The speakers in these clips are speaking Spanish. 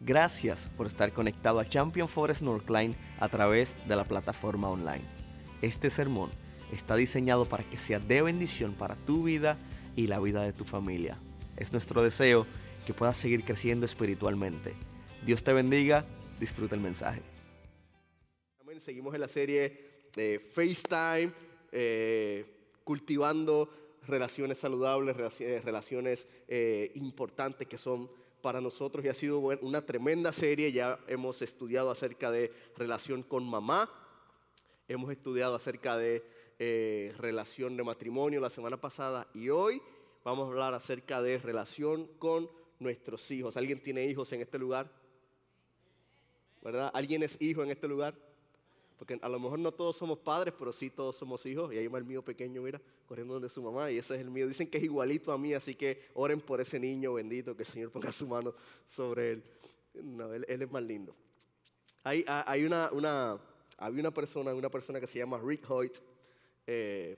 Gracias por estar conectado a Champion Forest Northline a través de la plataforma online. Este sermón está diseñado para que sea de bendición para tu vida y la vida de tu familia. Es nuestro deseo que puedas seguir creciendo espiritualmente. Dios te bendiga, disfruta el mensaje. Seguimos en la serie de FaceTime, eh, cultivando relaciones saludables, relaciones eh, importantes que son para nosotros y ha sido una tremenda serie. Ya hemos estudiado acerca de relación con mamá, hemos estudiado acerca de eh, relación de matrimonio la semana pasada y hoy vamos a hablar acerca de relación con nuestros hijos. ¿Alguien tiene hijos en este lugar? ¿Verdad? ¿Alguien es hijo en este lugar? Porque a lo mejor no todos somos padres, pero sí todos somos hijos. Y ahí va el mío pequeño, mira, corriendo donde su mamá. Y ese es el mío. Dicen que es igualito a mí, así que oren por ese niño bendito, que el Señor ponga su mano sobre él. No, él, es más lindo. Hay, hay una, una, había una persona, una persona que se llama Rick Hoyt. Eh,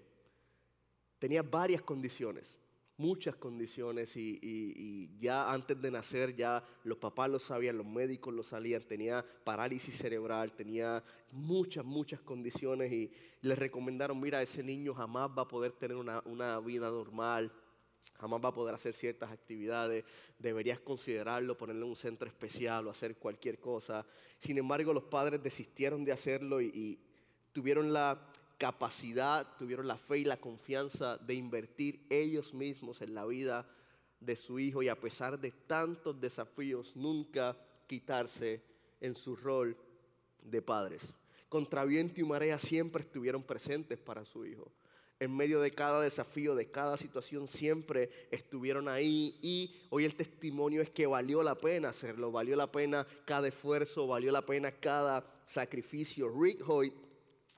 tenía varias condiciones muchas condiciones y, ya antes de nacer ya los papás lo sabían, los médicos lo sabían, tenía parálisis cerebral, tenía muchas, muchas condiciones y le recomendaron, mira, ese niño jamás va a poder tener una, una vida normal, jamás va a poder hacer ciertas actividades, deberías considerarlo, ponerle un centro especial o hacer cualquier cosa. Sin embargo, los padres desistieron de hacerlo y tuvieron la capacidad, tuvieron la fe y la confianza de invertir ellos mismos en la vida de su hijo y a pesar de tantos desafíos, nunca quitarse en su rol de padres. Contra viento y marea siempre estuvieron presentes para su hijo. En medio de cada desafío, de cada situación, siempre estuvieron ahí. Y hoy el testimonio es que valió la pena hacerlo, valió la pena cada esfuerzo, valió la pena cada sacrificio. Rick Hoyt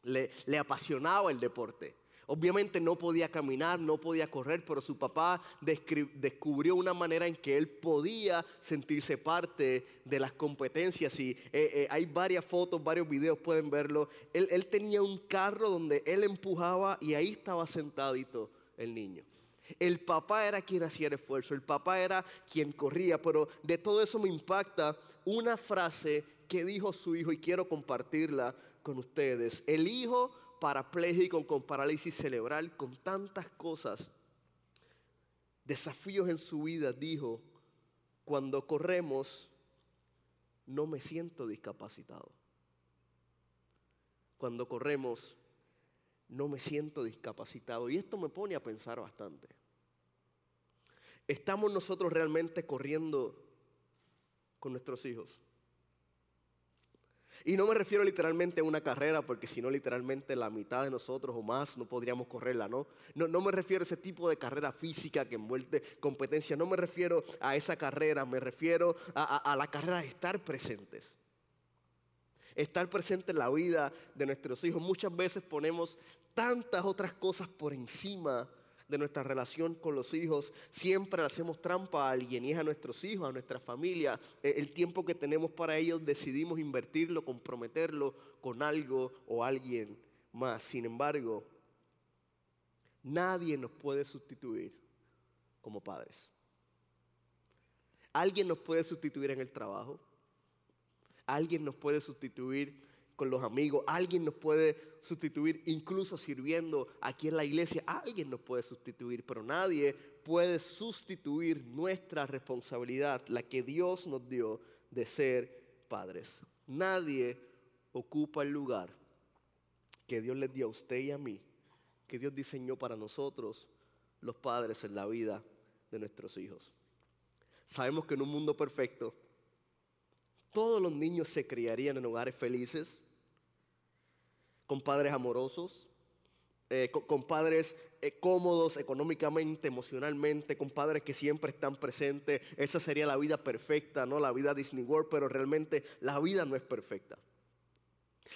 le, apasionaba el deporte. Obviamente no podía caminar, no podía correr, pero su papá descubrió una manera en que él podía sentirse parte de las competencias. Y eh, eh, hay varias fotos, varios videos, pueden verlo. Él, él tenía un carro donde él empujaba y ahí estaba sentadito el niño. El papá era quien hacía el esfuerzo, el papá era quien corría, pero de todo eso me impacta una frase que dijo su hijo y quiero compartirla con ustedes. El hijo parapléjico con parálisis cerebral, con tantas cosas, desafíos en su vida, dijo, cuando corremos, no me siento discapacitado. Cuando corremos, no me siento discapacitado. Y esto me pone a pensar bastante. ¿Estamos nosotros realmente corriendo con nuestros hijos? Y no me refiero literalmente a una carrera, porque si no, literalmente la mitad de nosotros o más no podríamos correrla, ¿no? No, no me refiero a ese tipo de carrera física que envuelve competencia, no me refiero a esa carrera, me refiero a, a la carrera de estar presentes. Estar presente en la vida de nuestros hijos. Muchas veces ponemos tantas otras cosas por encima de nuestra relación con los hijos, siempre hacemos trampa a alguien y es a nuestros hijos, a nuestra familia. E, el tiempo que tenemos para ellos decidimos invertirlo, comprometerlo con algo o alguien más. Sin embargo, nadie nos puede sustituir como padres. Alguien nos puede sustituir en el trabajo. Alguien nos puede sustituir los amigos, alguien nos puede sustituir, incluso sirviendo aquí en la iglesia, alguien nos puede sustituir, pero nadie puede sustituir nuestra responsabilidad, la que Dios nos dio de ser padres. Nadie ocupa el lugar que Dios les dio a usted y a mí, que Dios diseñó para nosotros, los padres, en la vida de nuestros hijos. Sabemos que en un mundo perfecto, todos los niños se criarían en hogares felices, con padres amorosos, eh, con, padres eh, cómodos económicamente, emocionalmente, con padres que siempre están presentes. Esa sería la vida perfecta, ¿no? La vida Disney World, pero realmente la vida no es perfecta.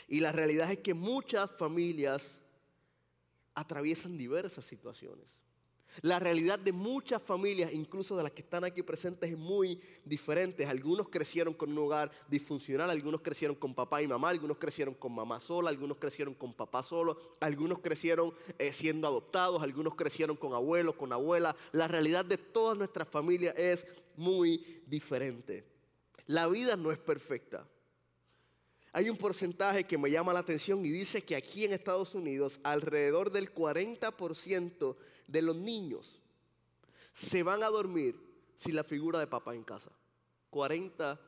Y la realidad es que muchas familias atraviesan diversas situaciones. La realidad de muchas familias, incluso de las que están aquí presentes, es muy diferente. Algunos crecieron con un hogar disfuncional, algunos crecieron con papá y mamá, algunos crecieron con mamá sola, algunos crecieron con papá solo, algunos crecieron eh, siendo adoptados, algunos crecieron con abuelos, con abuela. La realidad de todas nuestras familias es muy diferente. La vida no es perfecta. Hay un porcentaje que me llama la atención y dice que aquí en Estados Unidos alrededor del 40% de los niños se van a dormir sin la figura de papá en casa. 40%.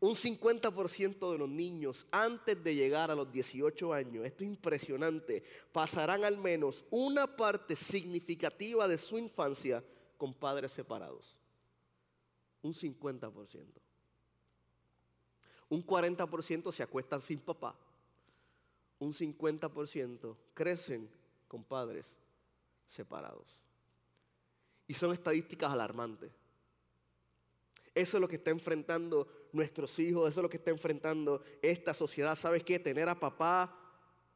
Un 50% de los niños antes de llegar a los 18 años, esto es impresionante, pasarán al menos una parte significativa de su infancia con padres separados. Un 50%. Un 40% se acuestan sin papá. Un 50% crecen con padres separados. Y son estadísticas alarmantes. Eso es lo que está enfrentando nuestros hijos, eso es lo que está enfrentando esta sociedad. ¿Sabes qué? Tener a papá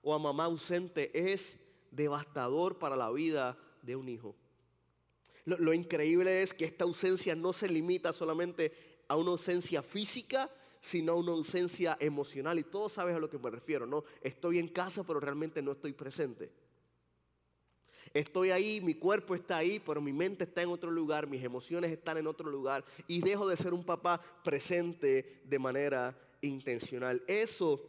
o a mamá ausente es devastador para la vida de un hijo. Lo, lo, increíble es que esta ausencia no se limita solamente a una ausencia física, sino una ausencia emocional. Y todos sabes a lo que me refiero, ¿no? Estoy en casa, pero realmente no estoy presente. Estoy ahí, mi cuerpo está ahí, pero mi mente está en otro lugar, mis emociones están en otro lugar y dejo de ser un papá presente de manera intencional. Eso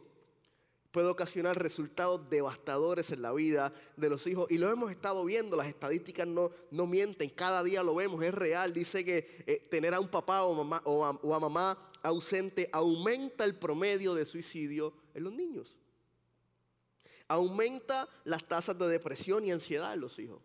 puede ocasionar resultados devastadores en la vida de los hijos. Y lo hemos estado viendo, las estadísticas no, no mienten, cada día lo vemos, es real. Dice que eh, tener a un papá o, mamá, o a mamá ausente aumenta el promedio de suicidio en los niños aumenta las tasas de depresión y ansiedad en los hijos.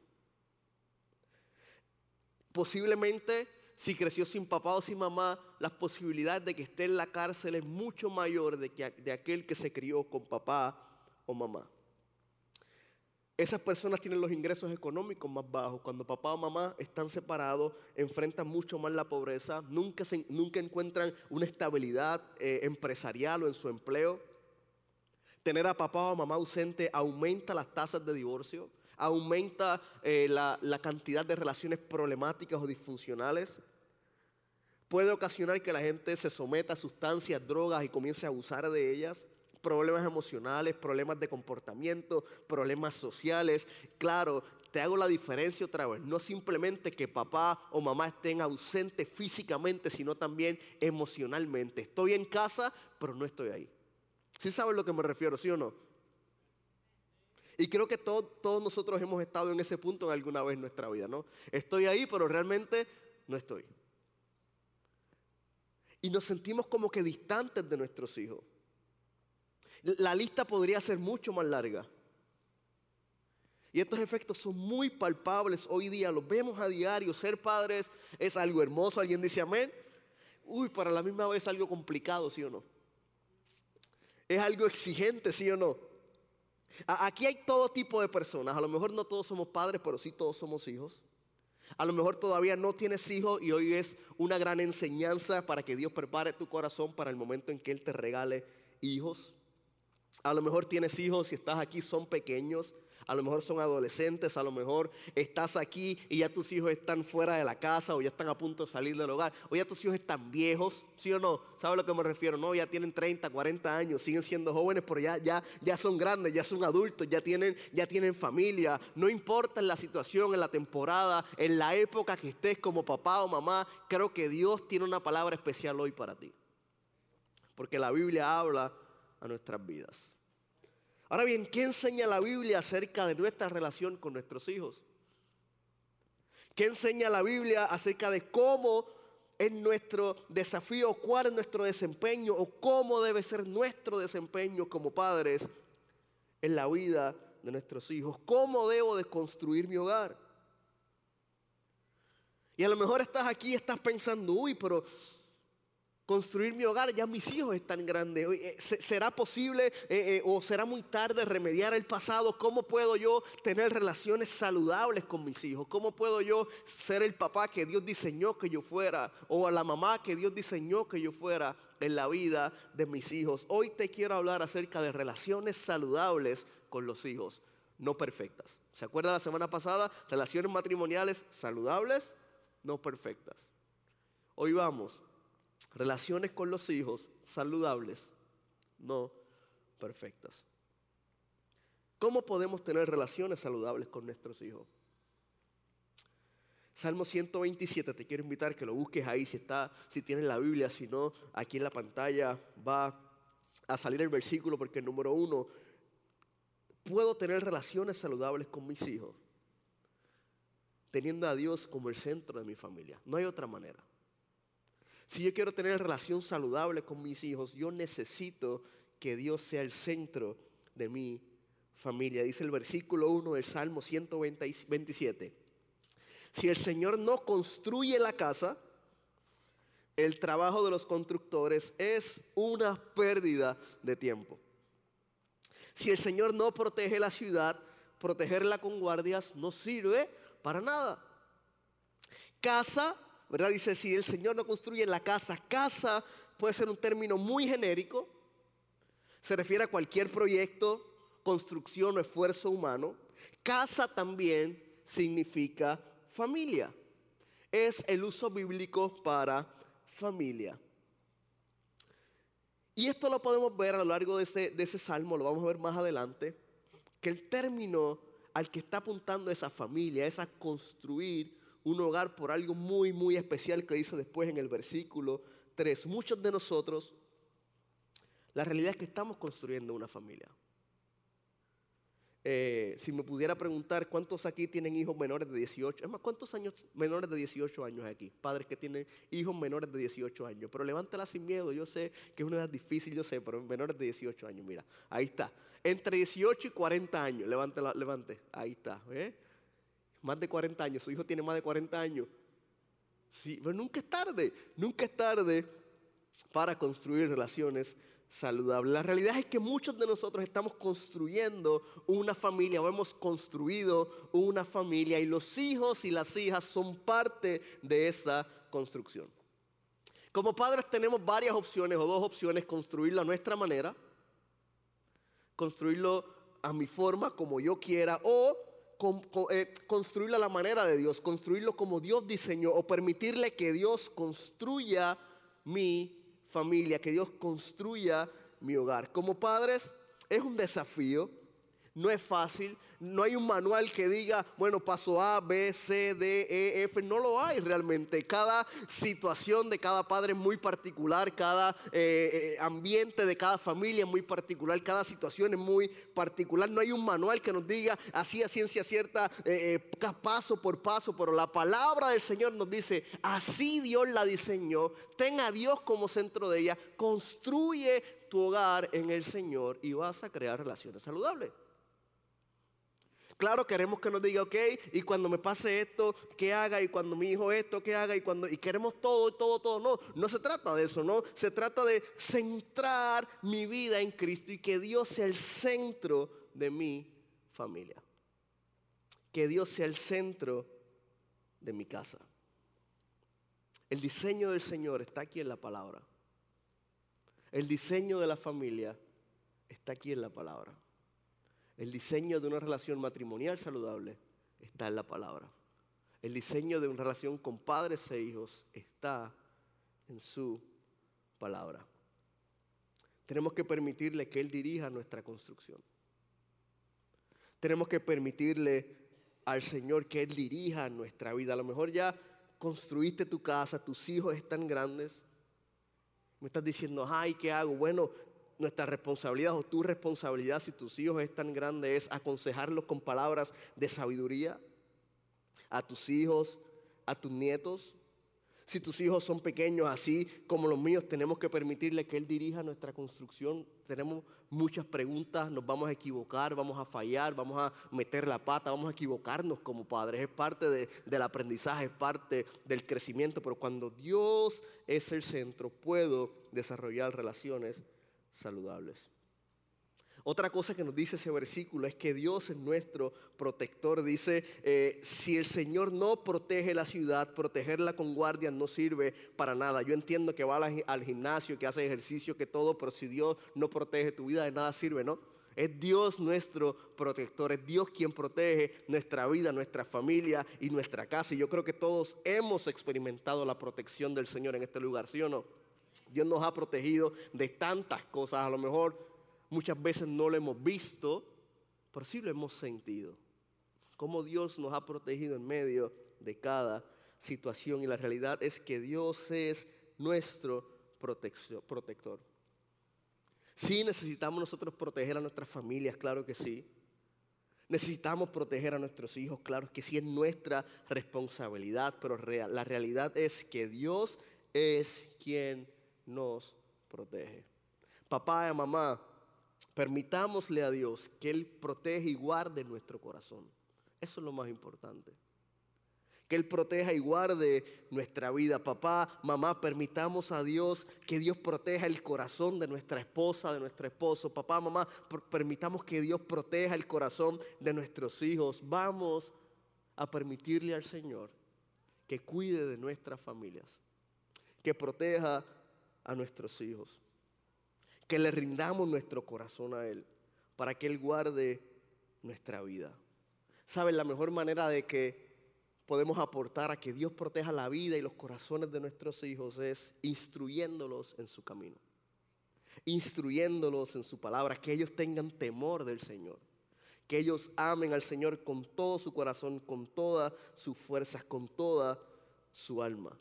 Posiblemente, si creció sin papá o sin mamá, las posibilidades de que esté en la cárcel es mucho mayor de, que, de aquel que se crió con papá o mamá. Esas personas tienen los ingresos económicos más bajos. Cuando papá o mamá están separados, enfrentan mucho más la pobreza, nunca, nunca encuentran una estabilidad eh, empresarial o en su empleo. Tener a papá o mamá ausente aumenta las tasas de divorcio, aumenta eh, la, la cantidad de relaciones problemáticas o disfuncionales. Puede ocasionar que la gente se someta a sustancias, drogas y comience a abusar de ellas problemas emocionales, problemas de comportamiento, problemas sociales. Claro, te hago la diferencia otra vez. No simplemente que papá o mamá estén ausentes físicamente, sino también emocionalmente. Estoy en casa, pero no estoy ahí. ¿Sí saben a lo que me refiero, sí o no? Y creo que todos nosotros hemos estado en ese punto en alguna vez en nuestra vida, ¿no? Estoy ahí, pero realmente no estoy. Y nos sentimos como que distantes de nuestros hijos. La lista podría ser mucho más larga. Y estos efectos son muy palpables hoy día, los vemos a diario. Ser padres es algo hermoso. Alguien dice amén. Uy, para la misma vez algo complicado, ¿sí o no? Es algo exigente, ¿sí o no? Aquí hay todo tipo de personas. A lo mejor no todos somos padres, pero sí todos somos hijos. A lo mejor todavía no tienes hijos y hoy es una gran enseñanza para que Dios prepare tu corazón para el momento en que Él te regale hijos. A lo mejor tienes hijos y estás aquí, son pequeños a lo mejor son adolescentes, a lo mejor estás aquí y ya tus hijos están fuera de la casa o ya están a punto de salir del hogar, o ya tus hijos están viejos, ¿sí o no? ¿Sabes a lo que me refiero? No, ya tienen 30, 40 años, siguen siendo jóvenes, pero ya, ya, ya son grandes, ya son adultos, ya tienen, ya tienen familia. No importa en la situación, en la temporada, en la época que estés como papá o mamá, creo que Dios tiene una palabra especial hoy para ti. Porque la Biblia habla a nuestras vidas. Ahora bien, ¿qué enseña la Biblia acerca de nuestra relación con nuestros hijos? ¿Qué enseña la Biblia acerca de cómo es nuestro desafío, cuál es nuestro desempeño o cómo debe ser nuestro desempeño como padres en la vida de nuestros hijos? ¿Cómo debo de construir mi hogar? Y a lo mejor estás aquí y estás pensando, uy, pero construir mi hogar, ya mis hijos están grandes. Eh, ¿Será posible eh, eh, o será muy tarde remediar el pasado? ¿Cómo puedo yo tener relaciones saludables con mis hijos? ¿Cómo puedo yo ser el papá que Dios diseñó que yo fuera? O a la mamá que Dios diseñó que yo fuera en la vida de mis hijos. Hoy te quiero hablar acerca de relaciones saludables con los hijos, no perfectas. ¿Se acuerda la semana pasada? Relaciones matrimoniales saludables, no perfectas. Hoy vamos relaciones con los hijos saludables, no perfectas. ¿Cómo podemos tener relaciones saludables con nuestros hijos? Salmo 127, te quiero invitar que lo busques ahí si está, si tienes la Biblia, si no, aquí en la pantalla va a salir el versículo porque el número uno, puedo tener relaciones saludables con mis hijos, teniendo a Dios como el centro de mi familia. No hay otra manera. Si yo quiero tener relación saludable con mis hijos, yo necesito que Dios sea el centro de mi familia. Dice el versículo 1 del Salmo 127. Si el Señor no construye la casa, el trabajo de los constructores es una pérdida de tiempo. Si el Señor no protege la ciudad, protegerla con guardias no sirve para nada. Casa, ¿verdad? Dice, si el Señor no construye la casa, casa puede ser un término muy genérico. Se refiere a cualquier proyecto, construcción o esfuerzo humano. Casa también significa familia. Es el uso bíblico para familia. Y esto lo podemos ver a lo largo de ese, de ese salmo, lo vamos a ver más adelante, que el término al que está apuntando esa familia es a construir un hogar por algo muy, muy especial que dice después en el versículo 3. Muchos de nosotros, la realidad es que estamos construyendo una familia. Eh, si me pudiera preguntar cuántos aquí tienen hijos menores de 18, es más, ¿cuántos años menores de 18 años aquí? Padres que tienen hijos menores de 18 años. Pero levántela sin miedo, yo sé que es una edad difícil, yo sé, pero menores de 18 años, mira, ahí está. Entre 18 y 40 años, levante, levante, ahí está. ¿eh? Más de 40 años, su hijo tiene más de 40 años. Sí, pero nunca es tarde, nunca es tarde para construir relaciones saludable. La realidad es que muchos de nosotros estamos construyendo una familia o hemos construido una familia y los hijos y las hijas son parte de esa construcción. Como padres tenemos varias opciones o dos opciones, construirlo a nuestra manera, construirlo a mi forma, como yo quiera, o eh, construirlo a la manera de Dios, construirlo como Dios diseñó, o permitirle que Dios construya mi familia, que Dios construya mi hogar. Como padres es un desafío, no es fácil, no hay un manual que diga, bueno, paso A, B, C, D, E, F. No lo hay realmente. Cada situación de cada padre es muy particular, cada eh, eh, ambiente de cada familia es muy particular, cada situación es muy particular. No hay un manual que nos diga así a ciencia cierta, eh, paso por paso, pero la palabra del Señor nos dice, así Dios la diseñó, ten a Dios como centro de ella, construye tu hogar en el Señor y vas a crear relaciones saludables. Claro, queremos que nos diga, ok, y cuando me pase esto, ¿qué haga? Y cuando mi hijo esto, ¿qué haga? Y cuando y queremos todo, todo, todo. No, no se trata de eso, no. Se trata de centrar mi vida en Cristo y que Dios sea el centro de mi familia. Que Dios sea el centro de mi casa. El diseño del Señor está aquí en la palabra. El diseño de la familia está aquí en la palabra. El diseño de una relación matrimonial saludable está en la palabra. El diseño de una relación con padres e hijos está en su palabra. Tenemos que permitirle que Él dirija nuestra construcción. Tenemos que permitirle al Señor que Él dirija nuestra vida. A lo mejor ya construiste tu casa, tus hijos están grandes. Me estás diciendo, ay, ¿qué hago? Bueno, nuestra responsabilidad o tu responsabilidad si tus hijos es tan grande es aconsejarlos con palabras de sabiduría a tus hijos, a tus nietos. Si tus hijos son pequeños así como los míos, tenemos que permitirle que Él dirija nuestra construcción. Tenemos muchas preguntas, nos vamos a equivocar, vamos a fallar, vamos a meter la pata, vamos a equivocarnos como padres. Es parte del aprendizaje, es parte del crecimiento. Pero cuando Dios es el centro, puedo desarrollar relaciones saludables. Otra cosa que nos dice ese versículo es que Dios es nuestro protector. Dice, eh, si el Señor no protege la ciudad, protegerla con guardias no sirve para nada. Yo entiendo que va al, gimnasio, que hace ejercicio, que todo, pero si Dios no protege tu vida, de nada sirve, ¿no? Es Dios nuestro protector, es Dios quien protege nuestra vida, nuestra familia y nuestra casa. Y yo creo que todos hemos experimentado la protección del Señor en este lugar, ¿sí o no? Dios nos ha protegido de tantas cosas. A lo mejor muchas veces no lo hemos visto, pero sí lo hemos sentido. Cómo Dios nos ha protegido en medio de cada situación. Y la realidad es que Dios es nuestro protector. Sí necesitamos nosotros proteger a nuestras familias, claro que sí. Necesitamos proteger a nuestros hijos, claro que sí es nuestra responsabilidad, pero la realidad es que Dios es quien nos protege. Papá y mamá, permitámosle a Dios que Él protege y guarde nuestro corazón. Eso es lo más importante que Él proteja y guarde nuestra vida. Papá, mamá, permitamos a Dios que Dios proteja el corazón de nuestra esposa, de nuestro esposo. Papá, mamá, permitamos que Dios proteja el corazón de nuestros hijos. Vamos a permitirle al Señor que cuide de nuestras familias, que proteja a nuestros hijos, que le rindamos nuestro corazón a Él para que Él guarde nuestra vida. ¿Saben? La mejor manera de que podemos aportar a que Dios proteja la vida y los corazones de nuestros hijos es instruyéndolos en su camino, instruyéndolos en su palabra, que ellos tengan temor del Señor, que ellos amen al Señor con todo su corazón, con todas sus fuerzas, con toda su alma.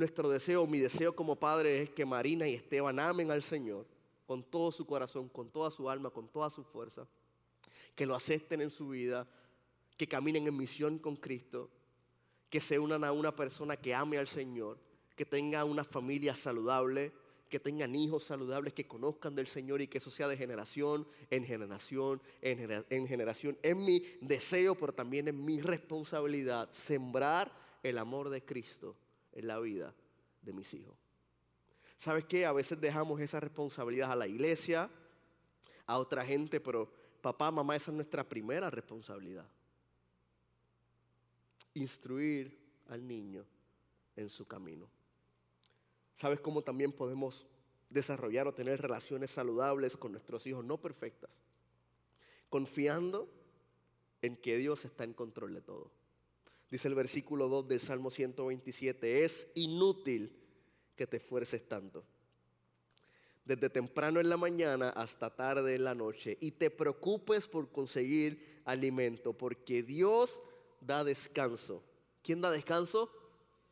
Nuestro deseo, mi deseo como padre es que Marina y Esteban amen al Señor con todo su corazón, con toda su alma, con toda su fuerza, que lo acepten en su vida, que caminen en misión con Cristo, que se unan a una persona que ame al Señor, que tenga una familia saludable, que tengan hijos saludables, que conozcan del Señor y que eso sea de generación en generación, en, generación. Es mi deseo, pero también es mi responsabilidad sembrar el amor de Cristo en la vida de mis hijos. ¿Sabes qué? A veces dejamos esa responsabilidad a la iglesia, a otra gente, pero papá, mamá, esa es nuestra primera responsabilidad instruir al niño en su camino. ¿Sabes cómo también podemos desarrollar o tener relaciones saludables con nuestros hijos no perfectas? Confiando en que Dios está en control de todo. Dice el versículo 2 del Salmo 127, es inútil que te esfuerces tanto. Desde temprano en la mañana hasta tarde en la noche y te preocupes por conseguir alimento, porque Dios da descanso. ¿Quién da descanso?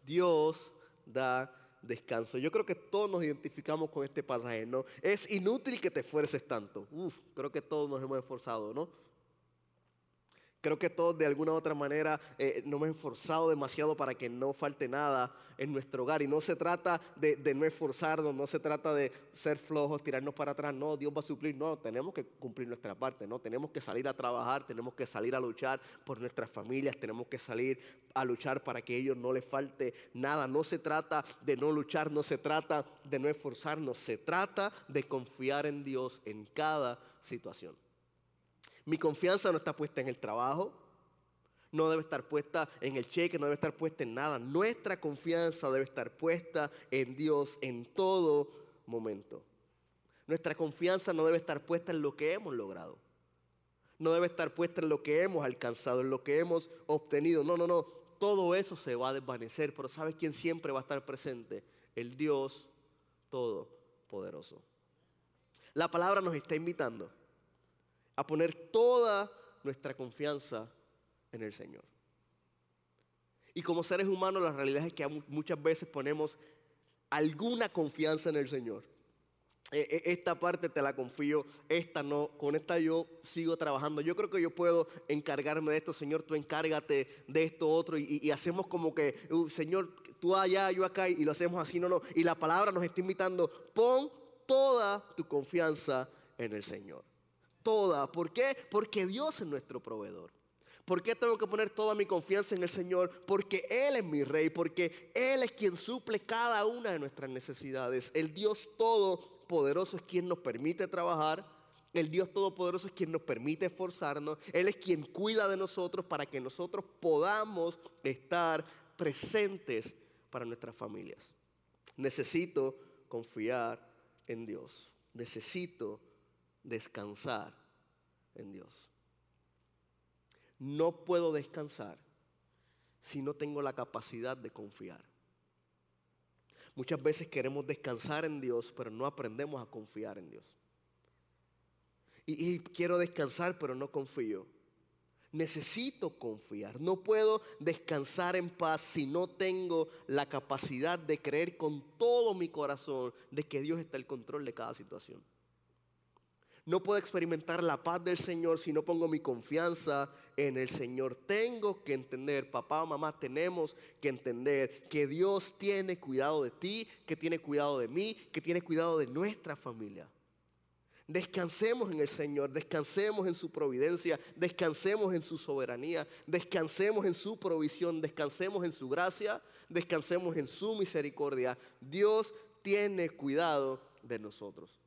Dios da descanso. Yo creo que todos nos identificamos con este pasaje, ¿no? Es inútil que te esfuerces tanto. Uf, creo que todos nos hemos esforzado, ¿no? Creo que todos de alguna u otra manera eh, nos hemos esforzado demasiado para que no falte nada en nuestro hogar. Y no se trata de, de, no esforzarnos, no se trata de ser flojos, tirarnos para atrás. No, Dios va a suplir. No, tenemos que cumplir nuestra parte. No, tenemos que salir a trabajar, tenemos que salir a luchar por nuestras familias, tenemos que salir a luchar para que a ellos no les falte nada. No se trata de no luchar, no se trata de no esforzarnos, se trata de confiar en Dios en cada situación. Mi confianza no está puesta en el trabajo, no debe estar puesta en el cheque, no debe estar puesta en nada. Nuestra confianza debe estar puesta en Dios en todo momento. Nuestra confianza no debe estar puesta en lo que hemos logrado. No debe estar puesta en lo que hemos alcanzado, en lo que hemos obtenido. No, no, no. Todo eso se va a desvanecer. Pero ¿sabes quién siempre va a estar presente? El Dios Todopoderoso. La palabra nos está invitando a poner toda nuestra confianza en el Señor. Y como seres humanos la realidad es que muchas veces ponemos alguna confianza en el Señor. E, e, esta parte te la confío, esta no, con esta yo sigo trabajando. Yo creo que yo puedo encargarme de esto, Señor, tú encárgate de esto otro y, hacemos como que, uh, Señor, tú allá, yo acá y lo hacemos así, no, no. Y la palabra nos está invitando, pon toda tu confianza en el Señor ¿Por qué? Porque Dios es nuestro proveedor. ¿Por qué tengo que poner toda mi confianza en el Señor? Porque Él es mi rey, porque Él es quien suple cada una de nuestras necesidades. El Dios Todopoderoso es quien nos permite trabajar. El Dios Todopoderoso es quien nos permite esforzarnos. Él es quien cuida de nosotros para que nosotros podamos estar presentes para nuestras familias. Necesito confiar en Dios. Necesito descansar en Dios. No puedo descansar si no tengo la capacidad de confiar. Muchas veces queremos descansar en Dios, pero no aprendemos a confiar en Dios. Y, quiero descansar, pero no confío. Necesito confiar. No puedo descansar en paz si no tengo la capacidad de creer con todo mi corazón de que Dios está al control de cada situación. No puedo experimentar la paz del Señor si no pongo mi confianza en el Señor. Tengo que entender, papá o mamá, tenemos que entender que Dios tiene cuidado de ti, que tiene cuidado de mí, que tiene cuidado de nuestra familia. Descansemos en el Señor, descansemos en su providencia, descansemos en su soberanía, descansemos en su provisión, descansemos en su gracia, descansemos en su misericordia. Dios tiene cuidado de nosotros.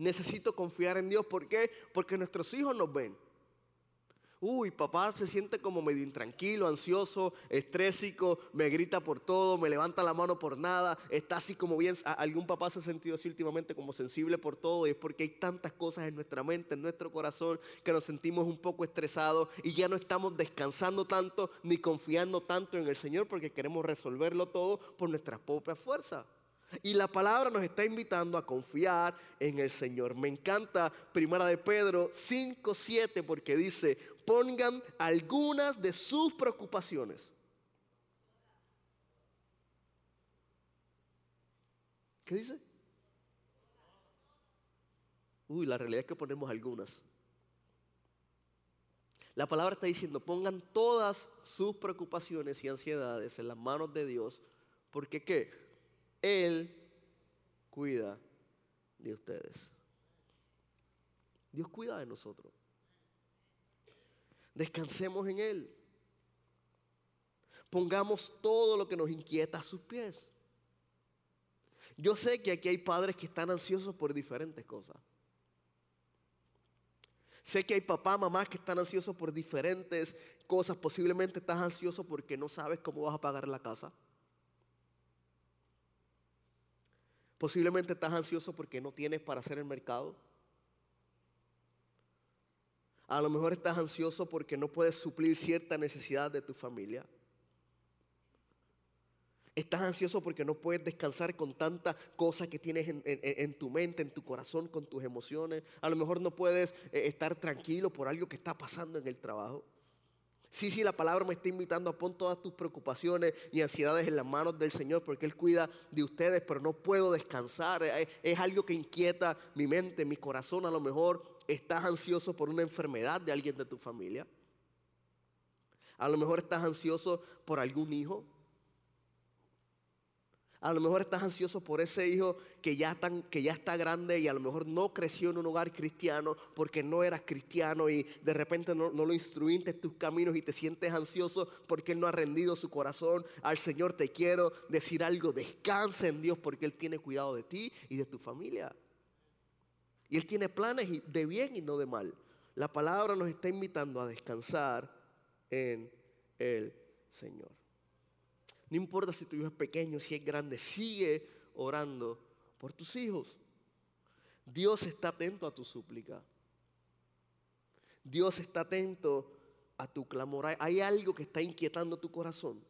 Necesito confiar en Dios. ¿Por qué? Porque nuestros hijos nos ven. Uy, papá se siente como medio intranquilo, ansioso, estrésico, me grita por todo, me levanta la mano por nada, está así como bien. Algún papá se ha sentido así últimamente como sensible por todo y es porque hay tantas cosas en nuestra mente, en nuestro corazón, que nos sentimos un poco estresados y ya no estamos descansando tanto ni confiando tanto en el Señor porque queremos resolverlo todo por nuestras propias fuerzas. Y la palabra nos está invitando a confiar en el Señor. Me encanta Primera de Pedro 5, 7 porque dice, pongan algunas de sus preocupaciones. ¿Qué dice? Uy, la realidad es que ponemos algunas. La palabra está diciendo, pongan todas sus preocupaciones y ansiedades en las manos de Dios, porque ¿qué? Él cuida de ustedes. Dios cuida de nosotros. Descansemos en Él. Pongamos todo lo que nos inquieta a sus pies. Yo sé que aquí hay padres que están ansiosos por diferentes cosas. Sé que hay papá, mamás que están ansiosos por diferentes cosas. Posiblemente estás ansioso porque no sabes cómo vas a pagar la casa. Posiblemente estás ansioso porque no tienes para hacer el mercado. A lo mejor estás ansioso porque no puedes suplir cierta necesidad de tu familia. Estás ansioso porque no puedes descansar con tantas cosas que tienes en, tu mente, en tu corazón, con tus emociones. A lo mejor no puedes eh, estar tranquilo por algo que está pasando en el trabajo. Sí, sí, la palabra me está invitando a poner todas tus preocupaciones y ansiedades en las manos del Señor porque Él cuida de ustedes, pero no puedo descansar. Es, algo que inquieta mi mente, mi corazón. A lo mejor estás ansioso por una enfermedad de alguien de tu familia. A lo mejor estás ansioso por algún hijo. A lo mejor estás ansioso por ese hijo que ya, está grande y a lo mejor no creció en un hogar cristiano porque no eras cristiano y de repente no, no lo instruiste en tus caminos y te sientes ansioso porque Él no ha rendido su corazón al Señor. Te quiero decir algo, descansa en Dios porque Él tiene cuidado de ti y de tu familia. Y Él tiene planes de bien y no de mal. La palabra nos está invitando a descansar en el Señor. No importa si tu hijo es pequeño, si es grande, sigue orando por tus hijos. Dios está atento a tu súplica. Dios está atento a tu clamor. Hay algo que está inquietando tu corazón.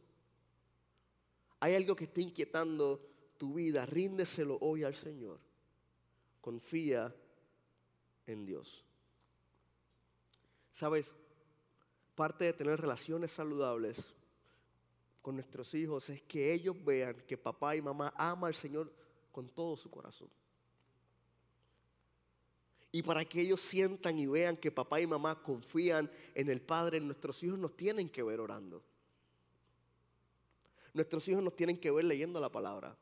Hay algo que está inquietando tu vida. Ríndeselo hoy al Señor. Confía en Dios. Sabes, parte de tener relaciones saludables con nuestros hijos es que ellos vean que papá y mamá aman al Señor con todo su corazón. Y para que ellos sientan y vean que papá y mamá confían en el Padre, nuestros hijos nos tienen que ver orando. Nuestros hijos nos tienen que ver leyendo la palabra.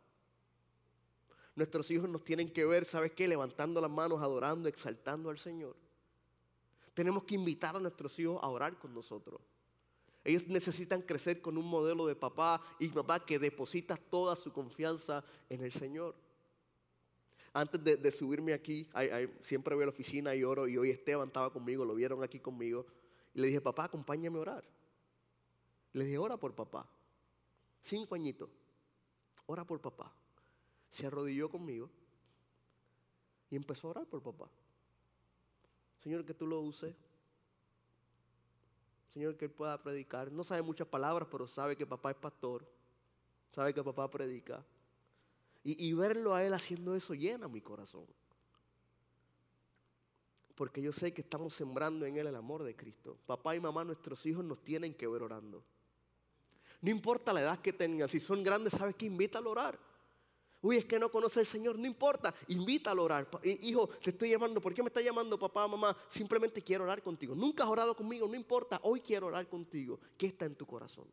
Nuestros hijos nos tienen que ver, ¿sabes qué? Levantando las manos, adorando, exaltando al Señor. Tenemos que invitar a nuestros hijos a orar con nosotros. Ellos necesitan crecer con un modelo de papá y mamá que deposita toda su confianza en el Señor. Antes de, subirme aquí, siempre voy a la oficina y oro y hoy Esteban estaba conmigo, lo vieron aquí conmigo. Y le dije, papá, acompáñame a orar. Le dije, ora por papá. Cinco añitos. Ora por papá. Se arrodilló conmigo y empezó a orar por papá. Señor, que tú lo uses Señor, que Él pueda predicar. No sabe muchas palabras, pero sabe que papá es pastor. Sabe que papá predica. Y, verlo a Él haciendo eso llena mi corazón. porque yo sé que estamos sembrando en Él el amor de Cristo. Papá y mamá, nuestros hijos nos tienen que ver orando. No importa la edad que tengan, si son grandes, ¿sabes qué? Invítalo a orar. Uy, es que no conoce al Señor, no importa, invítalo a orar. Hijo, te estoy llamando, ¿por qué me está llamando papá, mamá? Simplemente quiero orar contigo. Nunca has orado conmigo, no importa, hoy quiero orar contigo. ¿Qué está en tu corazón?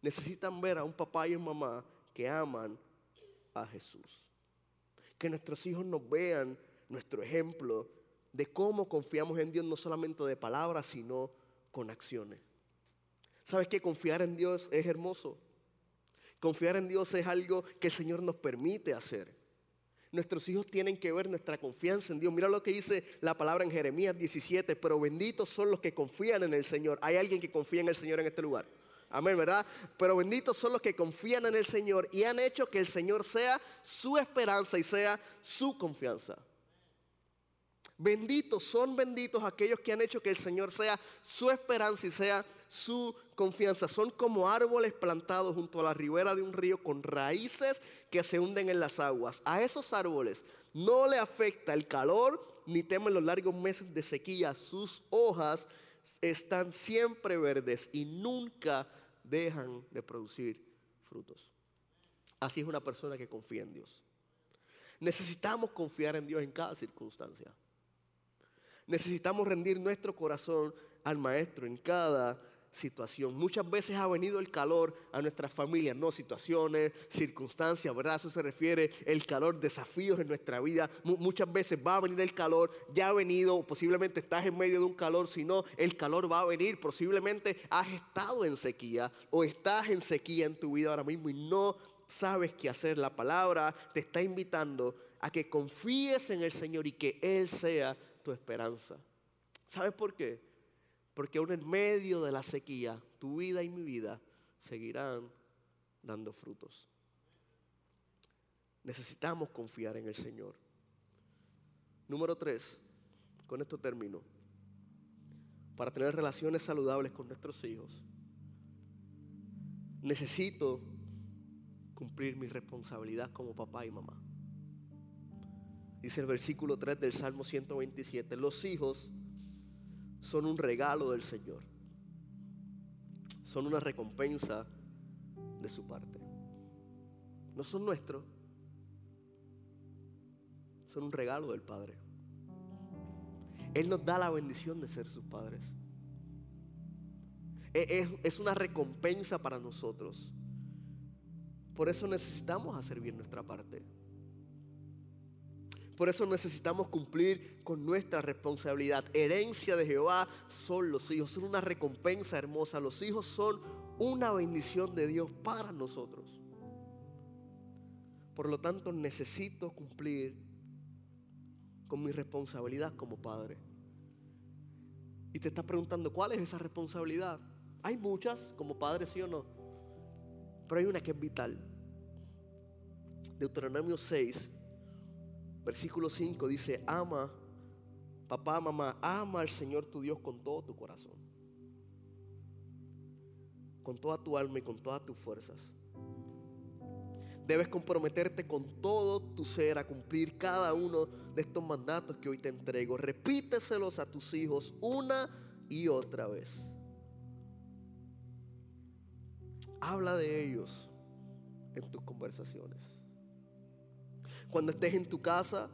Necesitan ver a un papá y una mamá que aman a Jesús. Que nuestros hijos nos vean nuestro ejemplo de cómo confiamos en Dios no solamente de palabras, sino con acciones. ¿Sabes que confiar en Dios es hermoso? Confiar en Dios es algo que el Señor nos permite hacer. Nuestros hijos tienen que ver nuestra confianza en Dios. Mira lo que dice la palabra en Jeremías 17, pero benditos son los que confían en el Señor. ¿Hay alguien que confía en el Señor en este lugar? Amén, ¿verdad? Pero benditos son los que confían en el Señor y han hecho que el Señor sea su esperanza y sea su confianza. Benditos son benditos aquellos que han hecho que el Señor sea su esperanza y sea su confianza. Son como árboles plantados junto a la ribera de un río con raíces que se hunden en las aguas. A esos árboles no le afecta el calor ni temen los largos meses de sequía. Sus hojas están siempre verdes y nunca dejan de producir frutos. Así es una persona que confía en Dios. Necesitamos confiar en Dios en cada circunstancia. Necesitamos rendir nuestro corazón al Maestro en cada situación. Muchas veces ha venido el calor a nuestras familias, no situaciones, circunstancias, ¿verdad? Eso se refiere el calor, desafíos en nuestra vida. muchas veces va a venir el calor, ya ha venido, posiblemente estás en medio de un calor, si no, el calor va a venir. Posiblemente has estado en sequía o estás en sequía en tu vida ahora mismo y no sabes qué hacer. La palabra te está invitando a que confíes en el Señor y que Él sea esperanza. ¿Sabes por qué? Porque aún en medio de la sequía, tu vida y mi vida seguirán dando frutos. Necesitamos confiar en el Señor. Número tres, con esto termino. Para tener relaciones saludables con nuestros hijos, necesito cumplir mi responsabilidad como papá y mamá. Dice el versículo 3 del Salmo 127, los hijos son un regalo del Señor. Son una recompensa de su parte. No son nuestros. Son un regalo del Padre. Él nos da la bendición de ser sus padres. Es, es una recompensa para nosotros. Por eso necesitamos hacer bien nuestra parte. Por eso necesitamos cumplir con nuestra responsabilidad. Herencia de Jehová son los hijos, son una recompensa hermosa. Los hijos son una bendición de Dios para nosotros. Por lo tanto, necesito cumplir con mi responsabilidad como padre. Y te estás preguntando, ¿cuál es esa responsabilidad? Hay muchas como padre, sí o no. Pero hay una que es vital. Deuteronomio 6, Versículo 5 dice, ama, papá, mamá, ama al Señor tu Dios con todo tu corazón, con toda tu alma y con todas tus fuerzas. Debes comprometerte con todo tu ser a cumplir cada uno de estos mandatos que hoy te entrego. Repíteselos a tus hijos una y otra vez. Habla de ellos en tus conversaciones cuando estés en tu casa,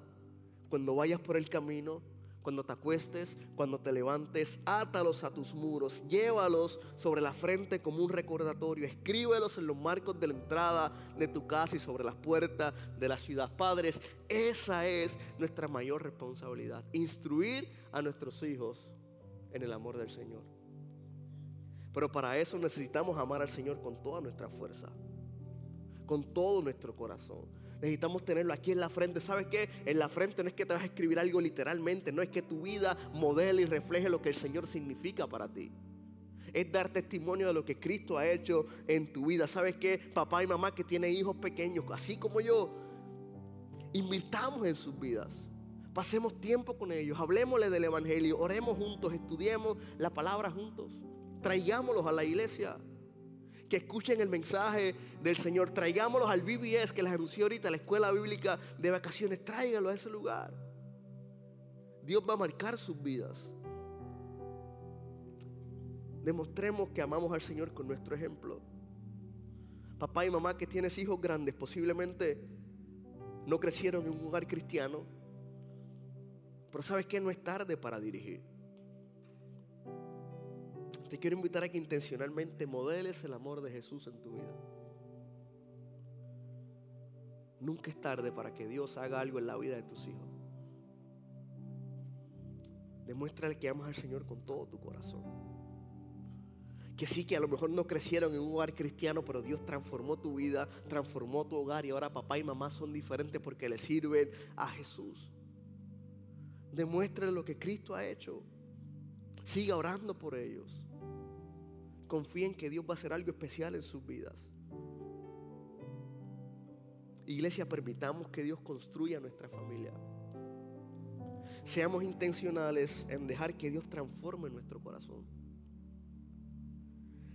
cuando vayas por el camino, cuando te acuestes, cuando te levantes, átalos a tus muros, llévalos sobre la frente como un recordatorio, escríbelos en los marcos de la entrada de tu casa y sobre las puertas de la ciudad. Padres, esa es nuestra mayor responsabilidad, instruir a nuestros hijos en el amor del Señor. Pero para eso necesitamos amar al Señor con toda nuestra fuerza, con todo nuestro corazón Necesitamos tenerlo aquí en la frente. ¿Sabes qué? En la frente no es que te vas a escribir algo literalmente, no es que tu vida modele y refleje lo que el Señor significa para ti. Es dar testimonio de lo que Cristo ha hecho en tu vida. ¿Sabes qué? Papá y mamá que tienen hijos pequeños, así como yo, invirtamos en sus vidas. Pasemos tiempo con ellos, hablemosle del Evangelio, oremos juntos, estudiemos la palabra juntos, traigámoslos a la iglesia que escuchen el mensaje del Señor. Traigámoslos al BBS que les anunció ahorita, la escuela bíblica de vacaciones. Tráiganlo a ese lugar. Dios va a marcar sus vidas. Demostremos que amamos al Señor con nuestro ejemplo. Papá y mamá que tienes hijos grandes, posiblemente no crecieron en un hogar cristiano, pero sabes que no es tarde para dirigir. Te quiero invitar a que intencionalmente modeles el amor de Jesús en tu vida. Nunca es tarde para que Dios haga algo en la vida de tus hijos. Demuéstrale que amas al Señor con todo tu corazón. Que sí, que a lo mejor no crecieron en un hogar cristiano, pero Dios transformó tu vida, transformó tu hogar y ahora papá y mamá son diferentes porque le sirven a Jesús. Demuéstrale lo que Cristo ha hecho. Siga orando por ellos. Confíen que Dios va a hacer algo especial en sus vidas. Iglesia, permitamos que Dios construya nuestra familia. Seamos intencionales en dejar que Dios transforme nuestro corazón.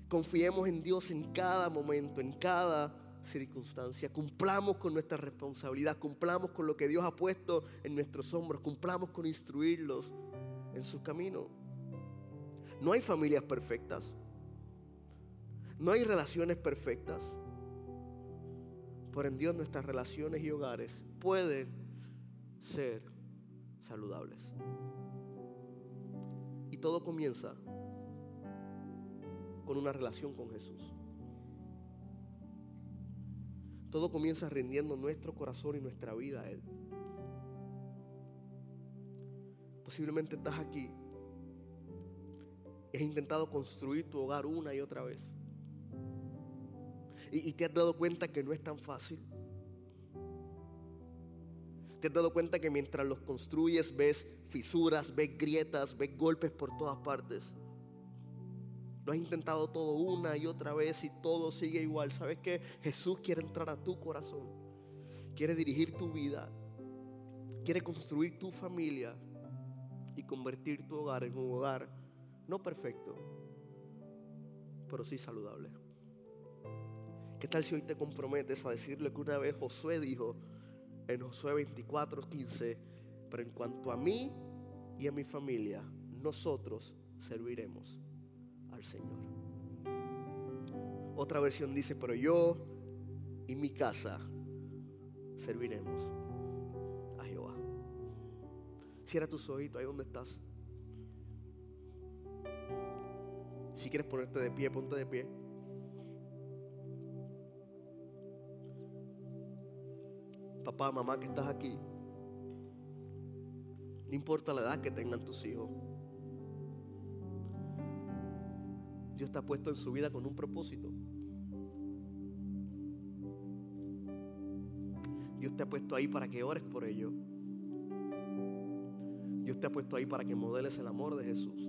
Confiemos en Dios en cada momento, en cada circunstancia. Cumplamos con nuestra responsabilidad, cumplamos con lo que Dios ha puesto en nuestros hombros, cumplamos con instruirlos en su camino. No hay familias perfectas, no hay relaciones perfectas. Pero en Dios nuestras relaciones y hogares pueden ser saludables. Y todo comienza con una relación con Jesús. Todo comienza rindiendo nuestro corazón y nuestra vida a Él. Posiblemente estás aquí y has intentado construir tu hogar una y otra vez y, te has dado cuenta que no es tan fácil. Te has dado cuenta que mientras los construyes ves fisuras, ves grietas, ves golpes por todas partes. Lo has intentado todo una y otra vez y todo sigue igual. ¿Sabes que Jesús quiere entrar a tu corazón. Quiere dirigir tu vida. Quiere construir tu familia y convertir tu hogar en un hogar no perfecto, pero sí saludable. ¿Qué tal si hoy te comprometes a decirle que una vez Josué dijo en Josué 24, 15, pero en cuanto a mí y a mi familia, nosotros serviremos al Señor. Otra versión dice, pero yo y mi casa serviremos a Jehová. Cierra tus ojitos ahí donde estás. Si quieres ponerte de pie, ponte de pie. Papá, mamá que estás aquí, no importa la edad que tengan tus hijos, Dios te ha puesto en su vida con un propósito. Dios te ha puesto ahí para que ores por ellos. Dios te ha puesto ahí para que modeles el amor de Jesús.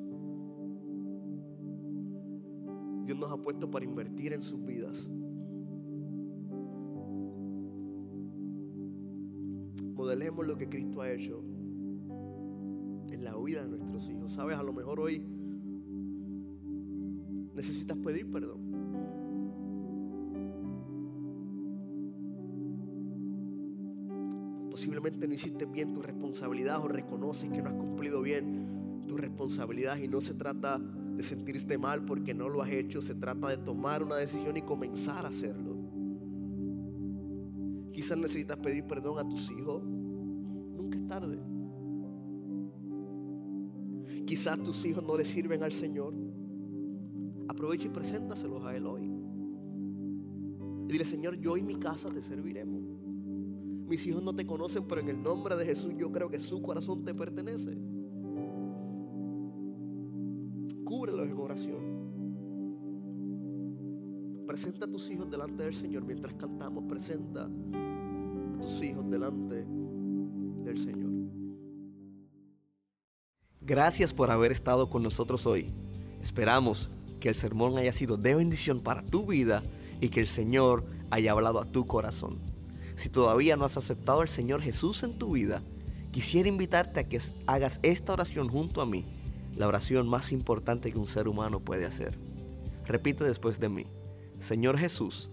Dios nos ha puesto para invertir en sus vidas. Modelemos lo que Cristo ha hecho en la vida de nuestros hijos. Sabes, a lo mejor hoy necesitas pedir perdón. Posiblemente no hiciste bien tu responsabilidad o reconoces que no has cumplido bien tu responsabilidad y no se trata de sentirte mal porque no lo has hecho, se trata de tomar una decisión y comenzar a hacerlo. Quizás necesitas pedir perdón a tus hijos, tarde. Quizás tus hijos no le sirven al Señor. Aprovecha y preséntaselos a Él hoy. Y dile, Señor, yo y mi casa te serviremos. Mis hijos no te conocen, pero en el nombre de Jesús yo creo que su corazón te pertenece. Cúbrelos en oración. Presenta a tus hijos delante del Señor mientras cantamos. Presenta tus hijos delante del Señor. Gracias por haber estado con nosotros hoy. Esperamos que el sermón haya sido de bendición para tu vida y que el Señor haya hablado a tu corazón. Si todavía no has aceptado al Señor Jesús en tu vida, quisiera invitarte a que hagas esta oración junto a mí, la oración más importante que un ser humano puede hacer. Repite después de mí, Señor Jesús,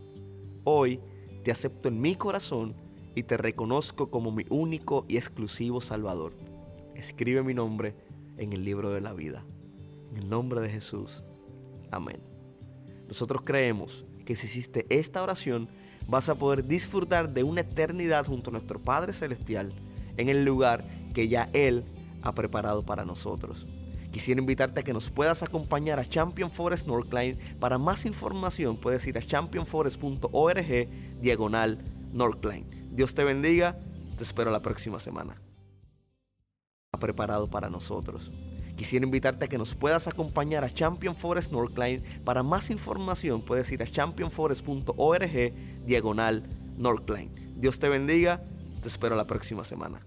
hoy te acepto en mi corazón y te reconozco como mi único y exclusivo Salvador. escribe mi nombre en el libro de la vida. En el nombre de Jesús. Amén. Nosotros creemos que si hiciste esta oración, vas a poder disfrutar de una eternidad junto a nuestro Padre Celestial en el lugar que ya Él ha preparado para nosotros. Quisiera invitarte a que nos puedas acompañar a Champion Forest Northline. Para más información puedes ir a championforest.org diagonal Northline. Dios te bendiga, te espero la próxima semana. Ha preparado para nosotros. Quisiera invitarte a que nos puedas acompañar a Champion Forest Northline. Para más información puedes ir a championforest.org diagonal Northline. Dios te bendiga, te espero la próxima semana.